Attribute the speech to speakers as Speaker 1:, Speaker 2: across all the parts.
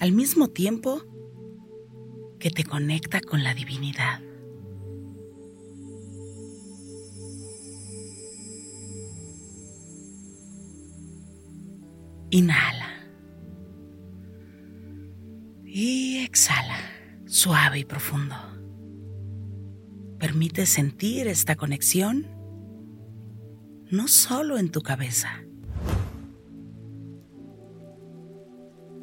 Speaker 1: al mismo tiempo que te conecta con la divinidad. Inhala. Y exhala, suave y profundo. Permite sentir esta conexión no solo en tu cabeza,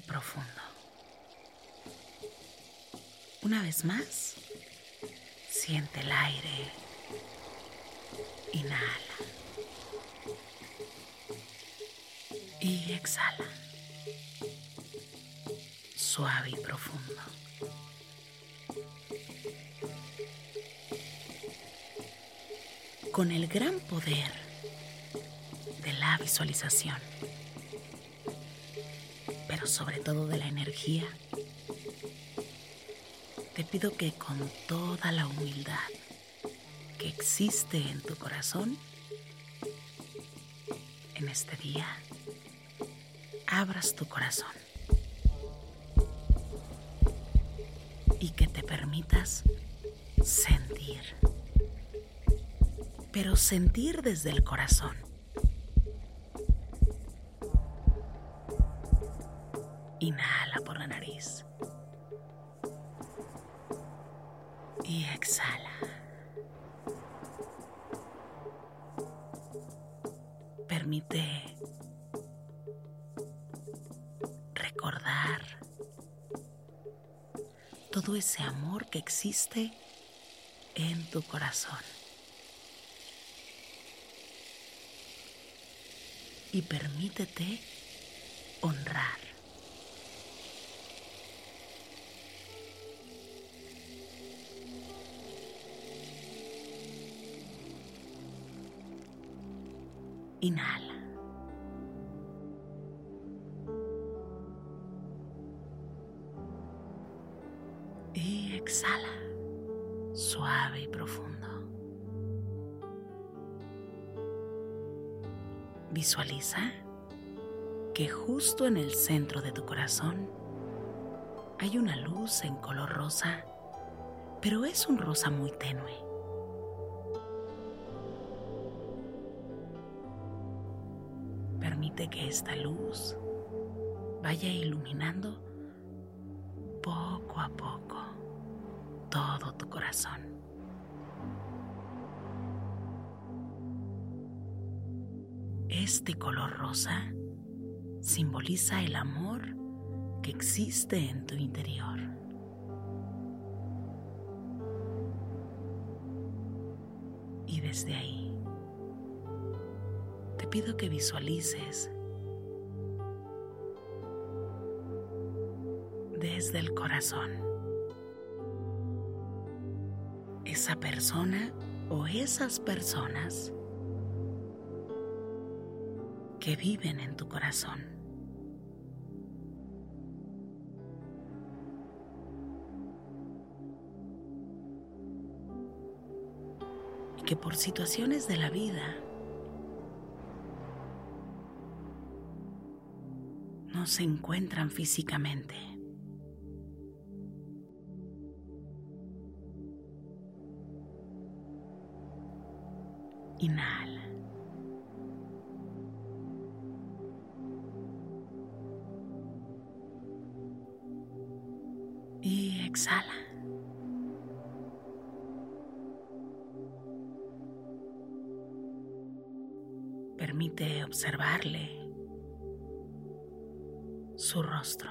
Speaker 1: profundo. Una vez más, siente el aire. Inhala. Y exhala. Suave y profundo. Con el gran poder de la visualización sobre todo de la energía, te pido que con toda la humildad que existe en tu corazón, en este día, abras tu corazón y que te permitas sentir, pero sentir desde el corazón Inhala por la nariz. Y exhala. Permite recordar todo ese amor que existe en tu corazón. Y permítete honrar Inhala. Y exhala, suave y profundo. Visualiza que justo en el centro de tu corazón hay una luz en color rosa, pero es un rosa muy tenue. Que esta luz vaya iluminando poco a poco todo tu corazón. Este color rosa simboliza el amor que existe en tu interior. Y desde ahí pido que visualices desde el corazón esa persona o esas personas que viven en tu corazón. Que por situaciones de la vida se encuentran físicamente. Inhala. Y exhala. Permite observarle su rostro.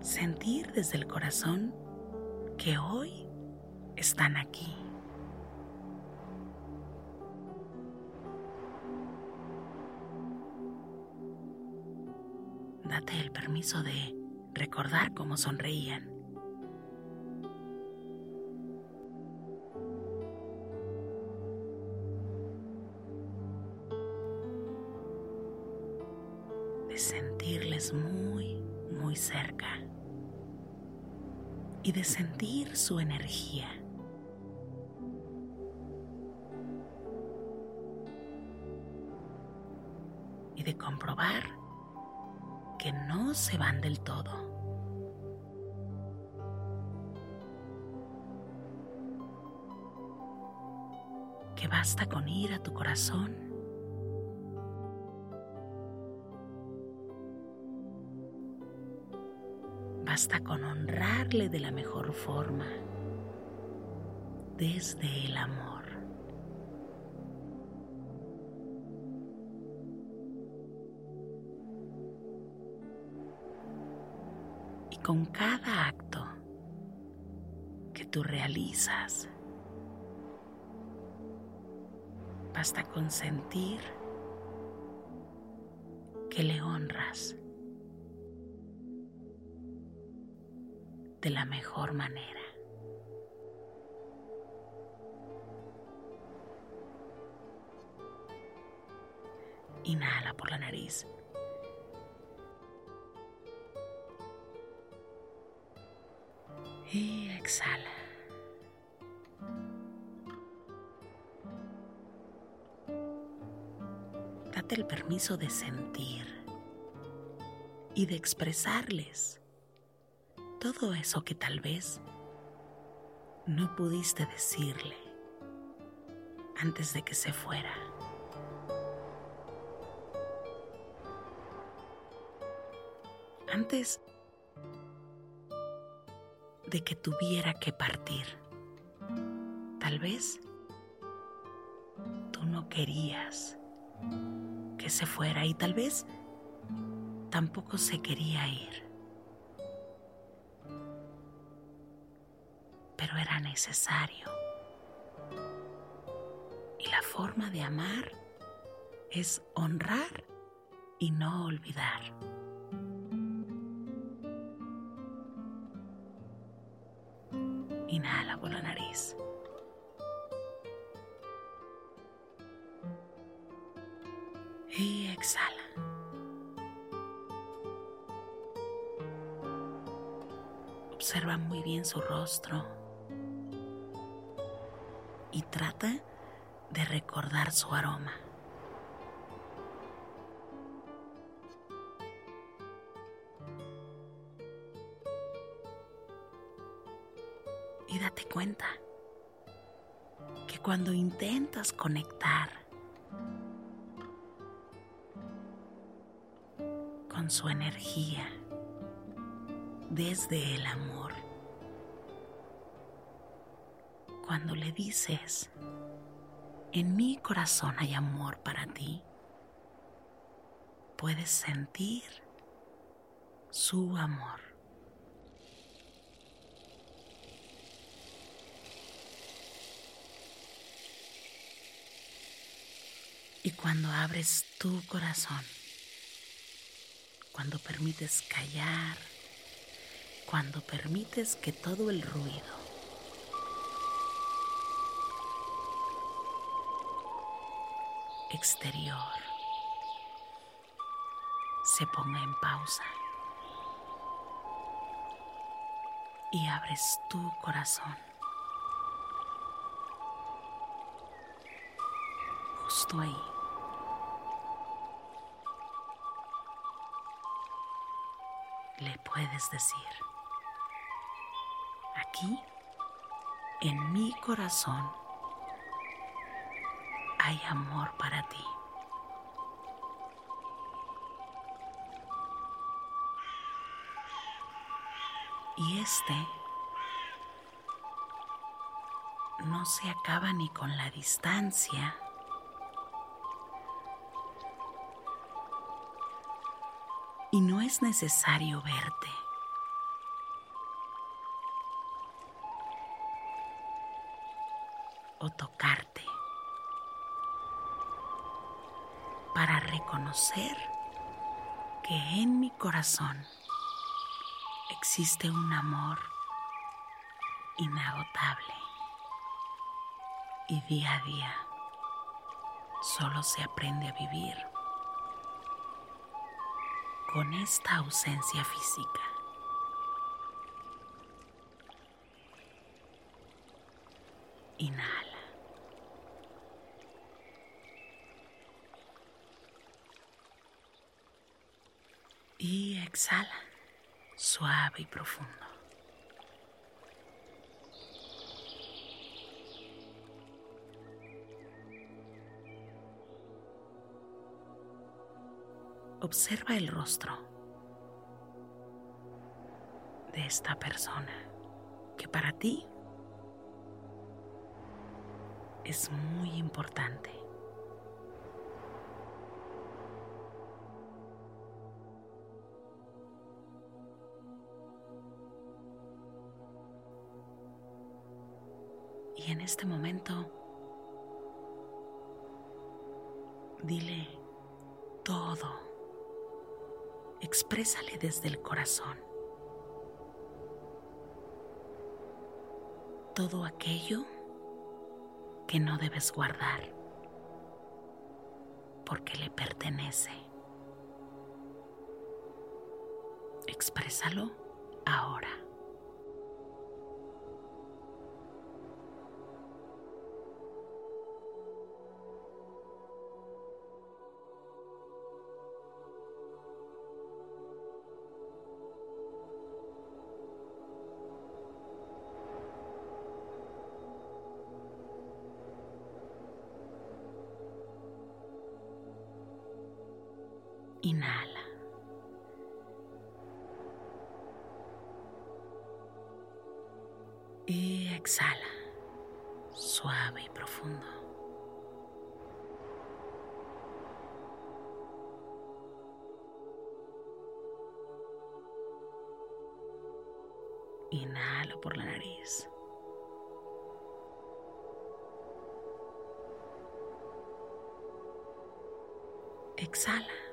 Speaker 1: Sentir desde el corazón que hoy están aquí. Date el permiso de recordar cómo sonreían. De sentirles muy, muy cerca. Y de sentir su energía. Y de comprobar que no se van del todo. Que basta con ir a tu corazón basta con honrarle de la mejor forma, desde el amor. Con cada acto que tú realizas, basta con sentir que le honras de la mejor manera. Inhala por la nariz. Y exhala. Date el permiso de sentir y de expresarles todo eso que tal vez no pudiste decirle antes de que se fuera. Antes de que tuviera que partir. Tal vez tú no querías que se fuera y tal vez tampoco se quería ir. pero era necesario. Y la forma de amar es honrar y no olvidar. Bien su rostro y trata de recordar su aroma. Y date cuenta que cuando intentas conectar con su energía desde el amor, cuando le dices, en mi corazón hay amor para ti, puedes sentir su amor. Y cuando abres tu corazón, cuando permites callar, cuando permites que todo el ruido exterior se ponga en pausa y abres tu corazón. Justo ahí. Le puedes decir, aquí, en mi corazón, hay amor para ti. Y este no se acaba ni con la distancia. Y no es necesario verte. O tocarte. Para reconocer que en mi corazón existe un amor inagotable y día a día solo se aprende a vivir con esta ausencia física. Inhala. y exhala y profundo. Observa el rostro de esta persona que para ti es muy importante. Y en este momento, dile todo. Exprésale desde el corazón. Todo aquello que no debes guardar porque le pertenece. Exprésalo ahora. Inhala. Y exhala, suave y profundo. Inhalo por la nariz. Exhala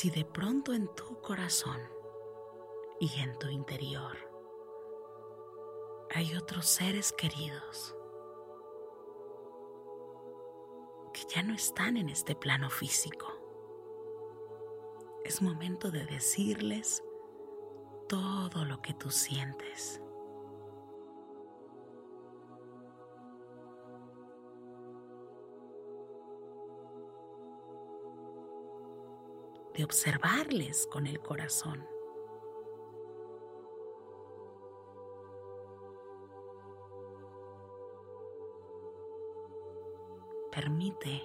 Speaker 1: Si de pronto en tu corazón y en tu interior hay otros seres queridos que ya no están en este plano físico, es momento de decirles todo lo que tú sientes. De observarles con el corazón. Permite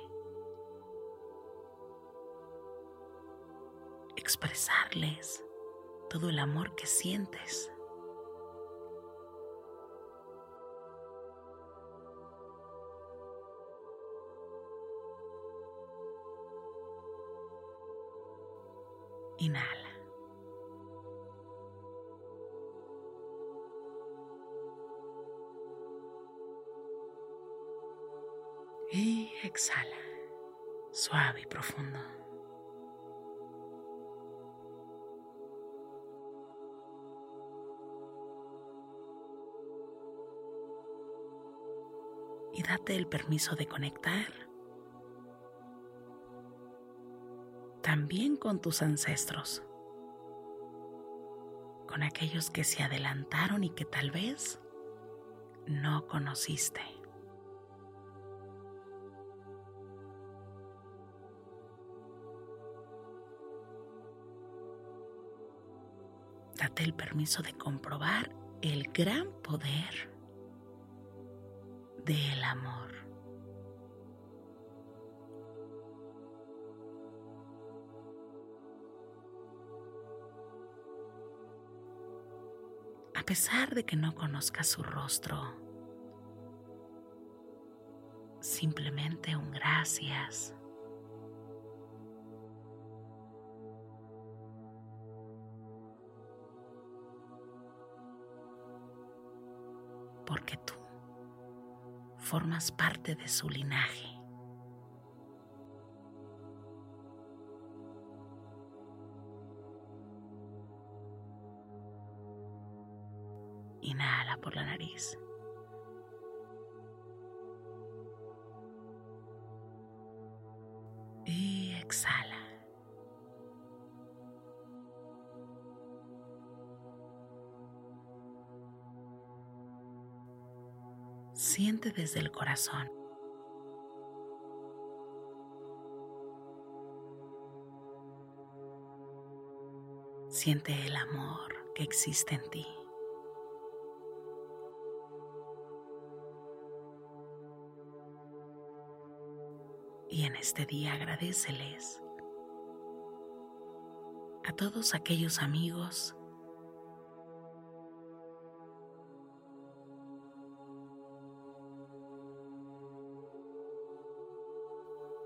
Speaker 1: expresarles todo el amor que sientes. Y exhala, suave y profundo. Y date el permiso de conectar también con tus ancestros, con aquellos que se adelantaron y que tal vez no conociste. Date el permiso de comprobar el gran poder del amor. A pesar de que no conozcas su rostro. Simplemente un gracias. Porque tú formas parte de su linaje. Inhala por la nariz. Y exhala. Siente desde el corazón. Siente el amor que existe en ti. Y en este día agradeceles a todos aquellos amigos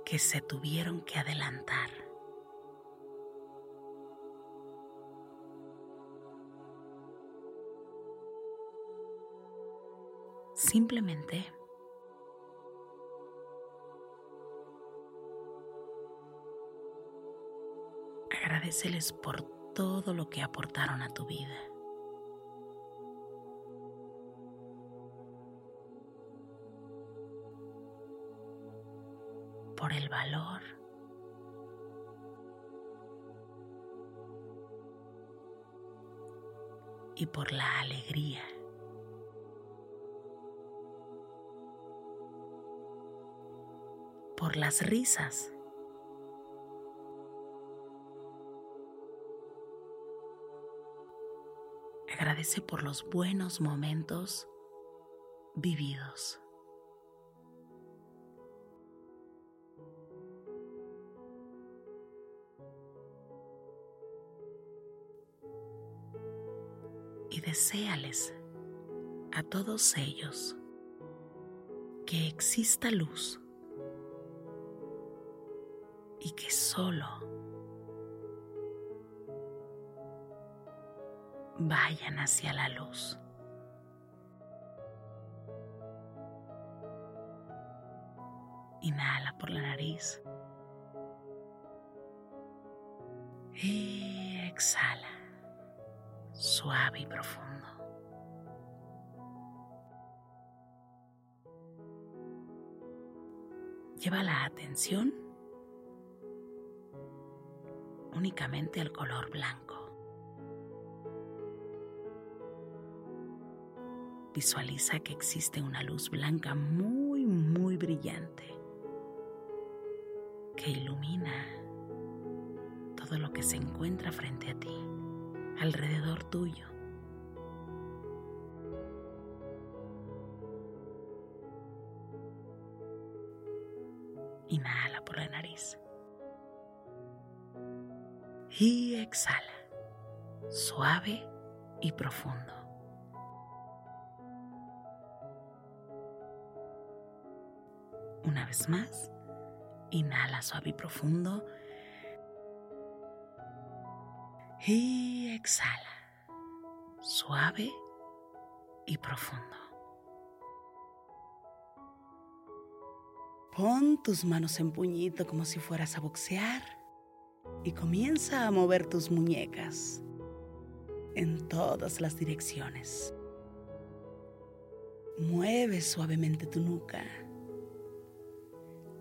Speaker 1: que se tuvieron que adelantar. Simplemente agradeceles por todo lo que aportaron a tu vida. Por el valor. Y por la alegría. Por las risas. Agradece por los buenos momentos vividos. Y deséales a todos ellos que exista luz y que solo vayan hacia la luz. Inhala por la nariz. Y exhala, suave y profundo. Lleva la atención únicamente al color blanco. Visualiza que existe una luz blanca muy, muy brillante que ilumina todo lo que se encuentra frente a ti, alrededor tuyo. Inhala por la nariz. Y exhala, suave y profundo. Una vez más, inhala suave y profundo. Y exhala, suave y profundo. Pon tus manos en puñito como si fueras a boxear y comienza a mover tus muñecas en todas las direcciones. Mueve suavemente tu nuca.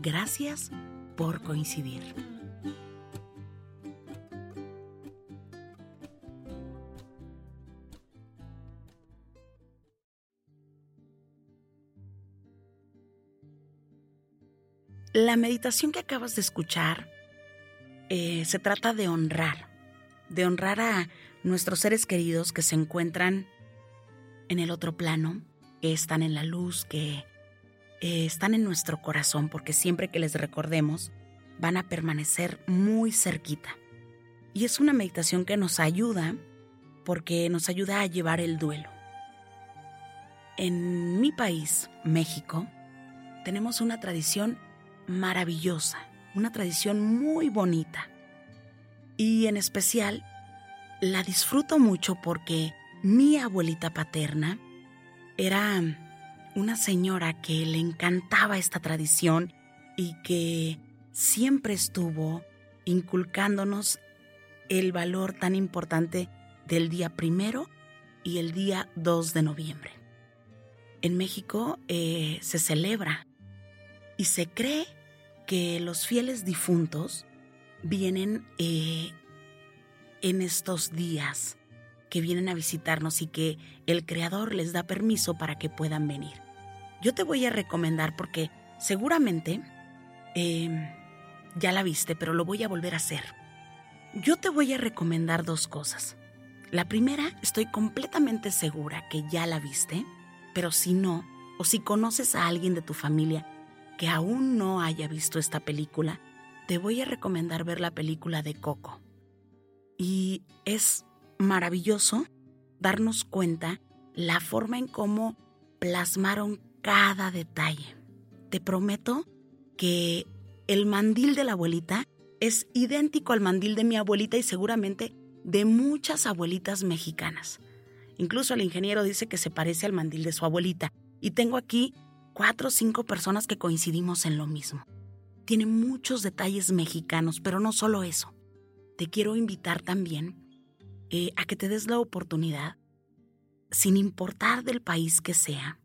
Speaker 1: Gracias por coincidir. La meditación que acabas de escuchar eh, se trata de honrar, de honrar a nuestros seres queridos que se encuentran en el otro plano, que están en la luz, que eh, están en nuestro corazón, porque siempre que les recordemos van a permanecer muy cerquita. Y es una meditación que nos ayuda porque nos ayuda a llevar el duelo. En mi país, México, tenemos una tradición maravillosa, una tradición muy bonita. Y en especial la disfruto mucho porque mi abuelita paterna era una señora que le encantaba esta tradición y que siempre estuvo inculcándonos el valor tan importante del día primero y el día 2 de noviembre. En México eh, se celebra y se cree que los fieles difuntos vienen eh, en estos días, que vienen a visitarnos y que el Creador les da permiso para que puedan venir. Yo te voy a recomendar porque seguramente em, ya la viste, pero lo voy a volver a hacer. Yo te voy a recomendar dos cosas. La primera, estoy completamente segura que ya la viste, pero si no, o si conoces a alguien de tu familia que aún no haya visto esta película, te voy a recomendar ver la película de Coco. Y es maravilloso darnos cuenta la forma en cómo plasmaron cada detalle. Te prometo que el mandil de la abuelita es idéntico al mandil de mi abuelita y seguramente de muchas abuelitas mexicanas. Incluso el ingeniero dice que se parece al mandil de su abuelita. Y tengo aquí cuatro o cinco personas que coincidimos en lo mismo. Tiene muchos detalles mexicanos, pero no solo eso. Te quiero invitar también eh, a que te des la oportunidad, sin importar del país que sea,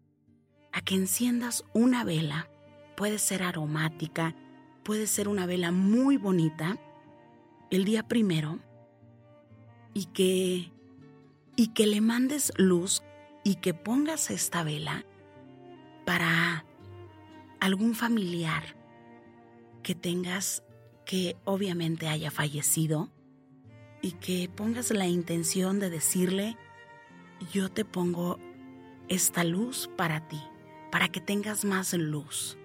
Speaker 1: a que enciendas una vela. Puede ser aromática, puede ser una vela muy bonita, el día primero, y que y que le mandes luz y que pongas esta vela para algún familiar que tengas que obviamente haya fallecido y que pongas la intención de decirle, yo te pongo esta luz para ti, para que tengas más luz.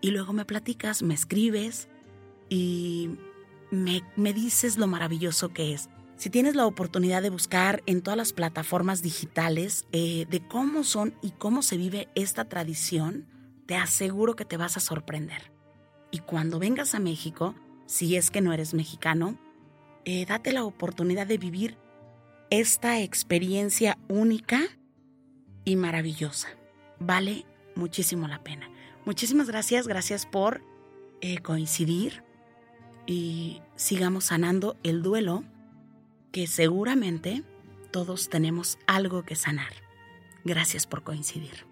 Speaker 1: Y luego me platicas, me escribes y me, me dices lo maravilloso que es. Si tienes la oportunidad de buscar en todas las plataformas digitales eh, de cómo son y cómo se vive esta tradición, te aseguro que te vas a sorprender. Y cuando vengas a México, si es que no eres mexicano, eh, date la oportunidad de vivir esta experiencia única y maravillosa. Vale muchísimo la pena. Muchísimas gracias, gracias por eh, coincidir y sigamos sanando el duelo que seguramente todos tenemos algo que sanar. Gracias por coincidir.